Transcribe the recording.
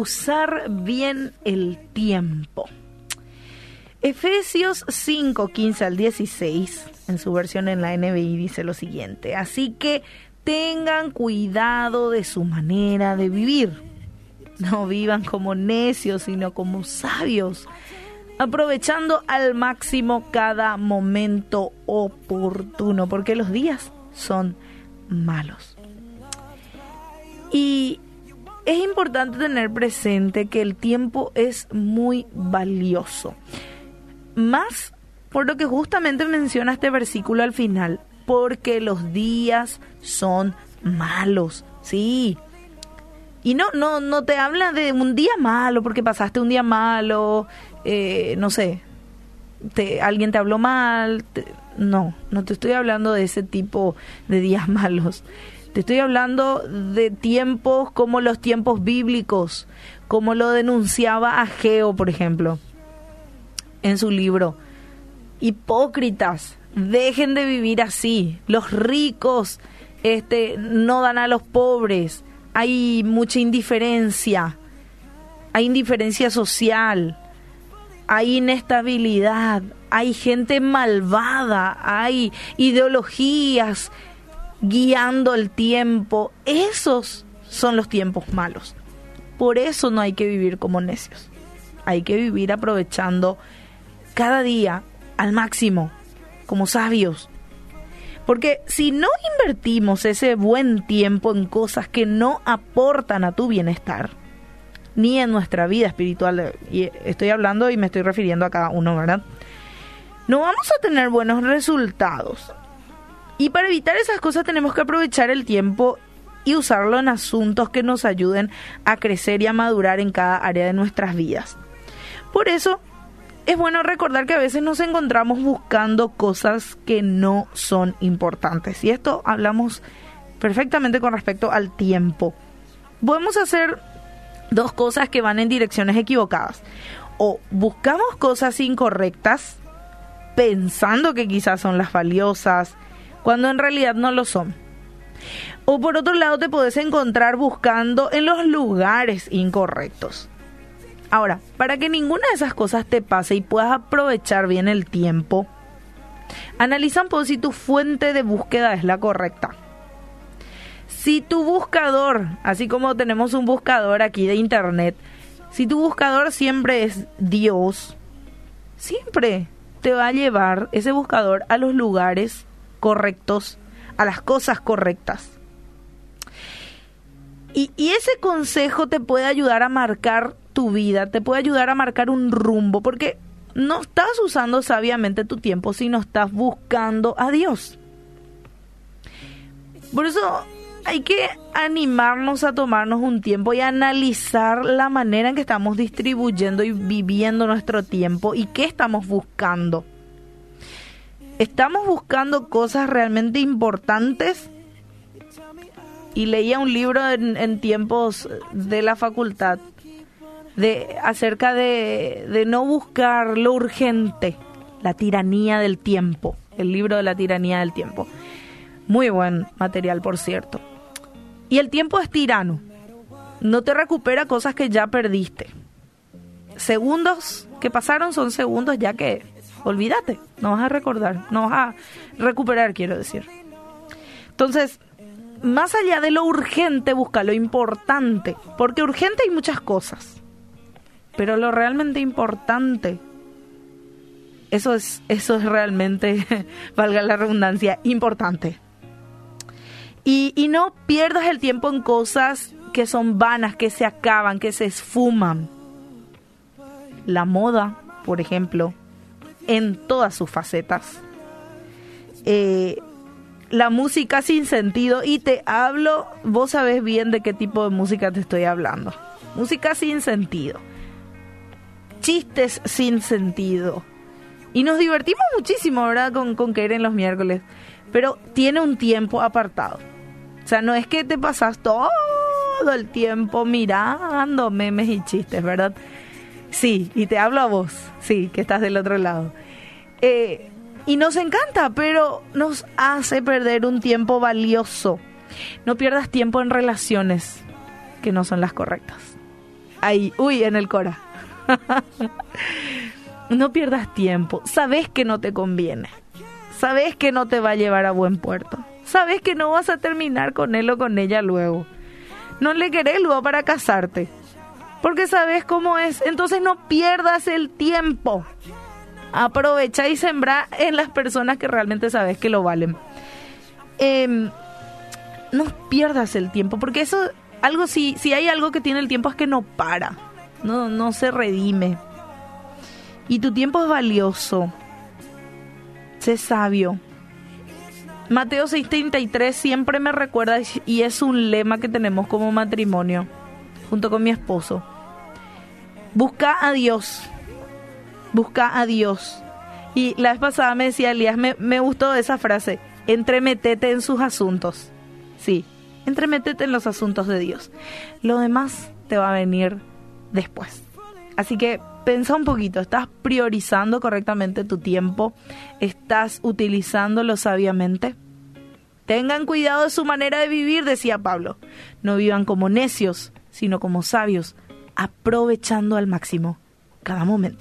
usar bien el tiempo. Efesios 5, 15 al 16, en su versión en la NBI, dice lo siguiente. Así que tengan cuidado de su manera de vivir. No vivan como necios, sino como sabios, aprovechando al máximo cada momento oportuno, porque los días son malos. Y es importante tener presente que el tiempo es muy valioso. Más por lo que justamente menciona este versículo al final, porque los días son malos. Sí. Y no, no, no te habla de un día malo porque pasaste un día malo, eh, no sé, te, alguien te habló mal. no, no te estoy hablando de ese tipo de días malos. Te estoy hablando de tiempos como los tiempos bíblicos, como lo denunciaba Ageo, por ejemplo, en su libro. Hipócritas, dejen de vivir así. Los ricos este, no dan a los pobres. Hay mucha indiferencia. Hay indiferencia social. Hay inestabilidad. Hay gente malvada. Hay ideologías guiando el tiempo. Esos son los tiempos malos. Por eso no hay que vivir como necios. Hay que vivir aprovechando cada día al máximo, como sabios. Porque si no invertimos ese buen tiempo en cosas que no aportan a tu bienestar, ni en nuestra vida espiritual, y estoy hablando y me estoy refiriendo a cada uno, ¿verdad? No vamos a tener buenos resultados. Y para evitar esas cosas tenemos que aprovechar el tiempo y usarlo en asuntos que nos ayuden a crecer y a madurar en cada área de nuestras vidas. Por eso es bueno recordar que a veces nos encontramos buscando cosas que no son importantes. Y esto hablamos perfectamente con respecto al tiempo. Podemos hacer dos cosas que van en direcciones equivocadas. O buscamos cosas incorrectas pensando que quizás son las valiosas, cuando en realidad no lo son. O por otro lado te puedes encontrar buscando en los lugares incorrectos. Ahora, para que ninguna de esas cosas te pase y puedas aprovechar bien el tiempo, analiza un poco si tu fuente de búsqueda es la correcta. Si tu buscador, así como tenemos un buscador aquí de internet, si tu buscador siempre es Dios, siempre te va a llevar ese buscador a los lugares correctos, a las cosas correctas. Y, ese consejo te puede ayudar a marcar tu vida, te puede ayudar a marcar un rumbo, porque no estás usando sabiamente tu tiempo, sino estás buscando a Dios. Por eso hay que animarnos a tomarnos un tiempo y analizar la manera en que estamos distribuyendo y viviendo nuestro tiempo y qué estamos buscando. ¿Estamos buscando cosas realmente importantes? Y leía un libro en, tiempos de la facultad de acerca de, de no buscar lo urgente, la tiranía del tiempo, el libro de la tiranía del tiempo. Muy buen material, por cierto. Y el tiempo es tirano. No te recupera cosas que ya perdiste. Segundos que pasaron son segundos ya que olvídate, no vas a recordar, no vas a recuperar, quiero decir. Entonces, más allá de lo urgente, busca lo importante, porque urgente hay muchas cosas, pero lo realmente importante, eso es, eso es realmente, valga la redundancia, importante. Y, y no pierdas el tiempo en cosas que son vanas, que se acaban, que se esfuman. La moda, por ejemplo, en todas sus facetas. Eh, la música sin sentido y te hablo, vos sabés bien de qué tipo de música te estoy hablando. Música sin sentido. Chistes sin sentido. Y nos divertimos muchísimo, ¿verdad? Con, con en los miércoles. Pero tiene un tiempo apartado. O sea, no es que te pasas todo el tiempo mirando memes y chistes, ¿verdad? Sí, y te hablo a vos, sí, que estás del otro lado. Eh, y nos encanta, pero nos hace perder un tiempo valioso. No pierdas tiempo en relaciones que no son las correctas. ahí, uy, en el cora. no pierdas tiempo, sabes que no te conviene, sabes que no te va a llevar a buen puerto, sabes que no vas a terminar con él o con ella luego. No le querés luego para casarte, porque sabes cómo es, entonces no pierdas el tiempo. Aprovecha y sembra en las personas que realmente sabes que lo valen. Em, no pierdas el tiempo, porque eso, algo si, si hay algo que tiene el tiempo es que no para, no, no se redime. Y tu tiempo es valioso. Sé sabio. Mateo 6:33 siempre me recuerda y es un lema que tenemos como matrimonio, junto con mi esposo. Busca a Dios. Busca a Dios. Y la vez pasada me decía Elías, me, me gustó esa frase, entremetete en sus asuntos. Sí, entremetete en los asuntos de Dios. Lo demás te va a venir después. Así que pensa un poquito, ¿estás priorizando correctamente tu tiempo? ¿Estás utilizándolo sabiamente? Tengan cuidado de su manera de vivir, decía Pablo. No vivan como necios, sino como sabios, aprovechando al máximo cada momento.